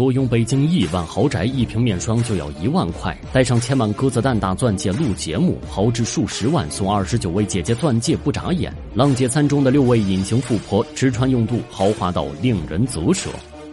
坐拥北京亿万豪宅，一瓶面霜就要一万块，带上千万鸽子蛋大钻戒录节目，豪掷数十万送二十九位姐姐钻戒不眨眼。浪姐三中的六位隐形富婆，吃穿用度豪华到令人啧舌。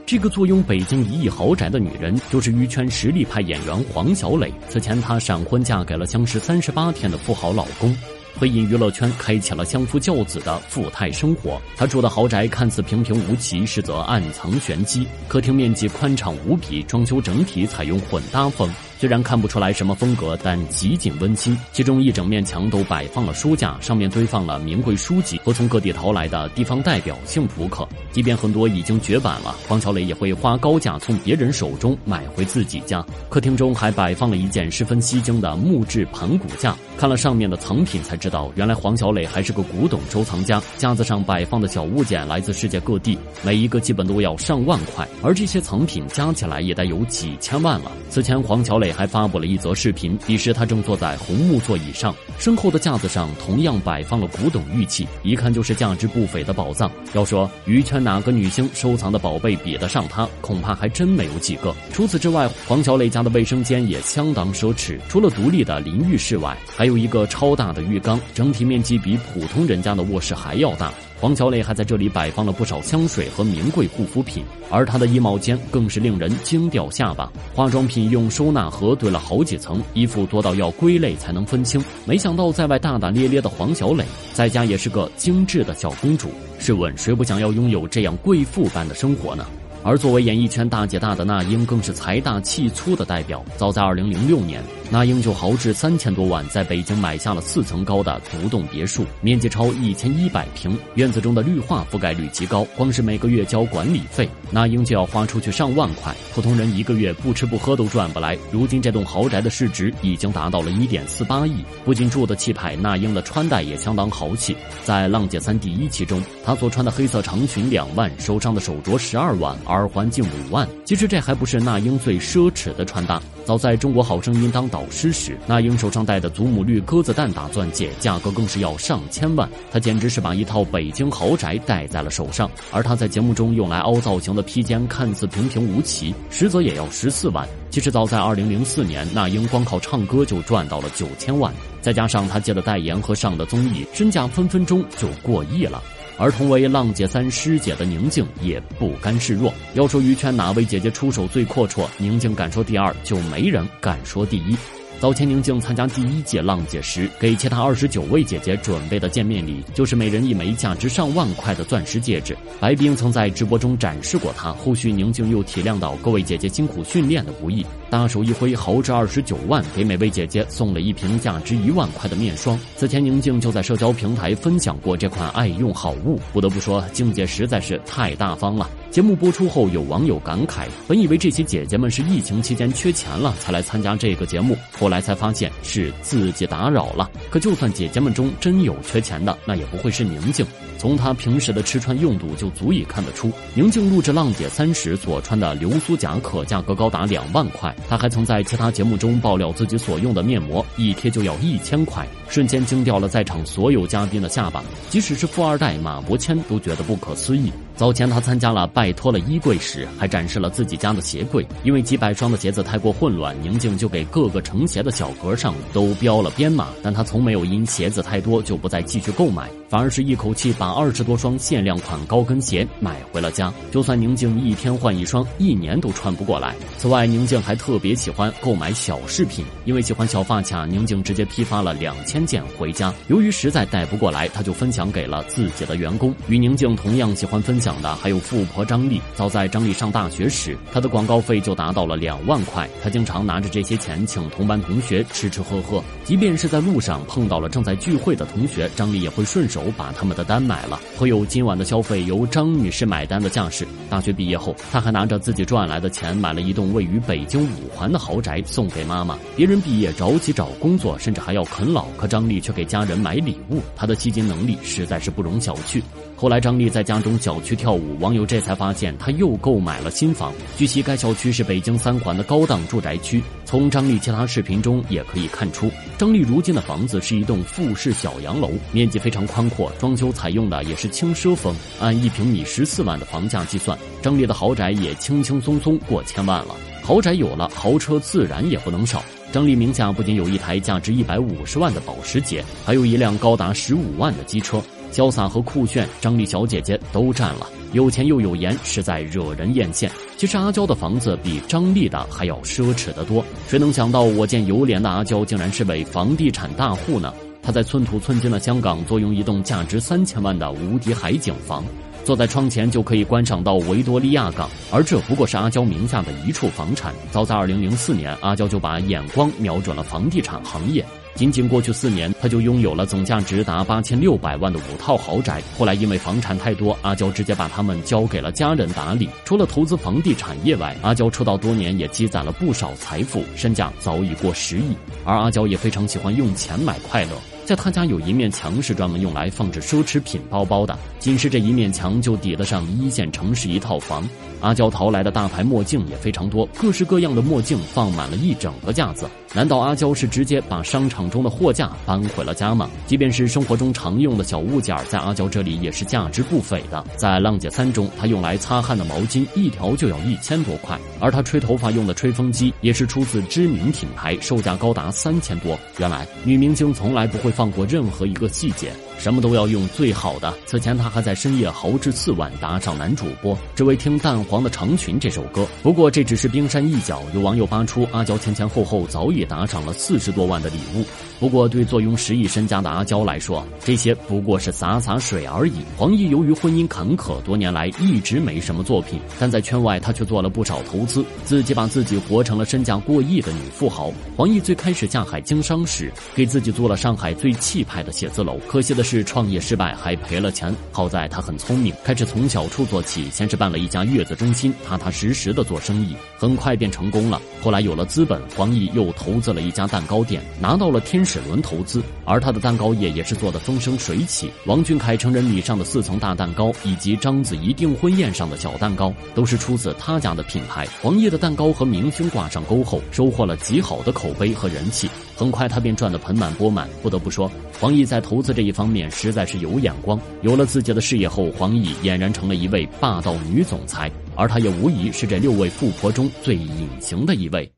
这个坐拥北京一亿豪宅的女人，就是娱圈实力派演员黄小磊。此前她闪婚嫁给了相识三十八天的富豪老公。会引娱乐圈开启了相夫教子的富态生活。他住的豪宅看似平平无奇，实则暗藏玄机。客厅面积宽敞无比，装修整体采用混搭风。虽然看不出来什么风格，但极尽温馨。其中一整面墙都摆放了书架，上面堆放了名贵书籍和从各地淘来的地方代表性扑克。即便很多已经绝版了，黄小磊也会花高价从别人手中买回自己家。客厅中还摆放了一件十分吸睛的木质盘骨架，看了上面的藏品才知道，原来黄小磊还是个古董收藏家。架子上摆放的小物件来自世界各地，每一个基本都要上万块，而这些藏品加起来也得有几千万了。此前黄小磊。还发布了一则视频，彼时他正坐在红木座椅上，身后的架子上同样摆放了古董玉器，一看就是价值不菲的宝藏。要说娱圈哪个女星收藏的宝贝比得上他，恐怕还真没有几个。除此之外，黄小磊家的卫生间也相当奢侈，除了独立的淋浴室外，还有一个超大的浴缸，整体面积比普通人家的卧室还要大。黄小磊还在这里摆放了不少香水和名贵护肤品，而他的衣帽间更是令人惊掉下巴。化妆品用收纳核对了好几层，衣服多到要归类才能分清。没想到在外大大咧咧的黄小磊，在家也是个精致的小公主。试问谁不想要拥有这样贵妇般的生活呢？而作为演艺圈大姐大的那英，更是财大气粗的代表。早在2006年。那英就豪掷三千多万，在北京买下了四层高的独栋别墅，面积超一千一百平，院子中的绿化覆盖率极高，光是每个月交管理费，那英就要花出去上万块，普通人一个月不吃不喝都赚不来。如今这栋豪宅的市值已经达到了一点四八亿，不仅住的气派，那英的穿戴也相当豪气。在《浪姐三》第一期中，她所穿的黑色长裙两万，手上的手镯十二万，耳环近五万。其实这还不是那英最奢侈的穿搭。早在中国好声音当导师时，那英手上戴的祖母绿鸽子蛋打钻戒，价格更是要上千万。她简直是把一套北京豪宅戴在了手上。而她在节目中用来凹造型的披肩，看似平平无奇，实则也要十四万。其实早在二零零四年，那英光靠唱歌就赚到了九千万，再加上她接的代言和上的综艺，身价分分钟就过亿了。而同为浪姐三师姐的宁静也不甘示弱。要说娱圈哪位姐姐出手最阔绰，宁静敢说第二，就没人敢说第一。早前宁静参加第一届浪姐时，给其他二十九位姐姐准备的见面礼，就是每人一枚价值上万块的钻石戒指。白冰曾在直播中展示过它。后续宁静又体谅到各位姐姐辛苦训练的不易，大手一挥，豪掷二十九万，给每位姐姐送了一瓶价值一万块的面霜。此前宁静就在社交平台分享过这款爱用好物，不得不说，静姐实在是太大方了。节目播出后，有网友感慨：本以为这些姐姐们是疫情期间缺钱了才来参加这个节目，后来才发现是自己打扰了。可就算姐姐们中真有缺钱的，那也不会是宁静。从她平时的吃穿用度就足以看得出，宁静录制《浪姐三》时所穿的流苏夹克价格高达两万块。他还曾在其他节目中爆料自己所用的面膜一贴就要一千块，瞬间惊掉了在场所有嘉宾的下巴。即使是富二代马伯骞都觉得不可思议。早前他参加了拜托了衣柜时，还展示了自己家的鞋柜。因为几百双的鞋子太过混乱，宁静就给各个成鞋的小格上都标了编码。但他从没有因鞋子太多就不再继续购买，反而是一口气把二十多双限量款高跟鞋买回了家。就算宁静一天换一双，一年都穿不过来。此外，宁静还特别喜欢购买小饰品，因为喜欢小发卡，宁静直接批发了两千件回家。由于实在带不过来，他就分享给了自己的员工。与宁静同样喜欢分享。讲的还有富婆张丽。早在张丽上大学时，她的广告费就达到了两万块。她经常拿着这些钱请同班同学吃吃喝喝，即便是在路上碰到了正在聚会的同学，张丽也会顺手把他们的单买了，会有今晚的消费由张女士买单的架势。大学毕业后，她还拿着自己赚来的钱买了一栋位于北京五环的豪宅送给妈妈。别人毕业着急找工作，甚至还要啃老，可张丽却给家人买礼物。她的吸金能力实在是不容小觑。后来张丽在家中小区跳舞，网友这才发现她又购买了新房。据悉，该小区是北京三环的高档住宅区。从张丽其他视频中也可以看出，张丽如今的房子是一栋复式小洋楼，面积非常宽阔，装修采用的也是轻奢风。按一平米十四万的房价计算，张丽的豪宅也轻轻松松过千万了。豪宅有了，豪车自然也不能少。张丽名下不仅有一台价值一百五十万的保时捷，还有一辆高达十五万的机车。潇洒和酷炫，张丽小姐姐都占了。有钱又有颜，实在惹人艳羡。其实阿娇的房子比张丽的还要奢侈得多。谁能想到我见犹怜的阿娇竟然是位房地产大户呢？她在寸土寸金的香港坐拥一栋价值三千万的无敌海景房，坐在窗前就可以观赏到维多利亚港。而这不过是阿娇名下的一处房产。早在二零零四年，阿娇就把眼光瞄准了房地产行业。仅仅过去四年，他就拥有了总价值达八千六百万的五套豪宅。后来因为房产太多，阿娇直接把他们交给了家人打理。除了投资房地产业外，阿娇出道多年也积攒了不少财富，身价早已过十亿。而阿娇也非常喜欢用钱买快乐。在他家有一面墙是专门用来放置奢侈品包包的，仅是这一面墙就抵得上一线城市一套房。阿娇淘来的大牌墨镜也非常多，各式各样的墨镜放满了一整个架子。难道阿娇是直接把商场中的货架搬回了家吗？即便是生活中常用的小物件，在阿娇这里也是价值不菲的。在《浪姐三》中，她用来擦汗的毛巾一条就要一千多块，而她吹头发用的吹风机也是出自知名品牌，售价高达三千多。原来女明星从来不会。放过任何一个细节，什么都要用最好的。此前她还在深夜豪掷四万打赏男主播，只为听蛋黄的《长裙》这首歌。不过这只是冰山一角，有网友扒出阿娇前前后后早已打赏了四十多万的礼物。不过对坐拥十亿身家的阿娇来说，这些不过是洒洒水而已。黄奕由于婚姻坎坷，多年来一直没什么作品，但在圈外他却做了不少投资，自己把自己活成了身价过亿的女富豪。黄奕最开始下海经商时，给自己租了上海最气派的写字楼，可惜的是创业失败，还赔了钱。好在他很聪明，开始从小处做起，先是办了一家月子中心，踏踏实实的做生意，很快便成功了。后来有了资本，黄奕又投资了一家蛋糕店，拿到了天使轮投资，而他的蛋糕业也是做的风生水起。王俊凯成人礼上的四层大蛋糕，以及章子怡订婚宴上的小蛋糕，都是出自他家的品牌。黄奕的蛋糕和明星挂上钩后，收获了极好的口碑和人气。很快，他便赚得盆满钵满。不得不说，黄奕在投资这一方面实在是有眼光。有了自己的事业后，黄奕俨然成了一位霸道女总裁，而她也无疑是这六位富婆中最隐形的一位。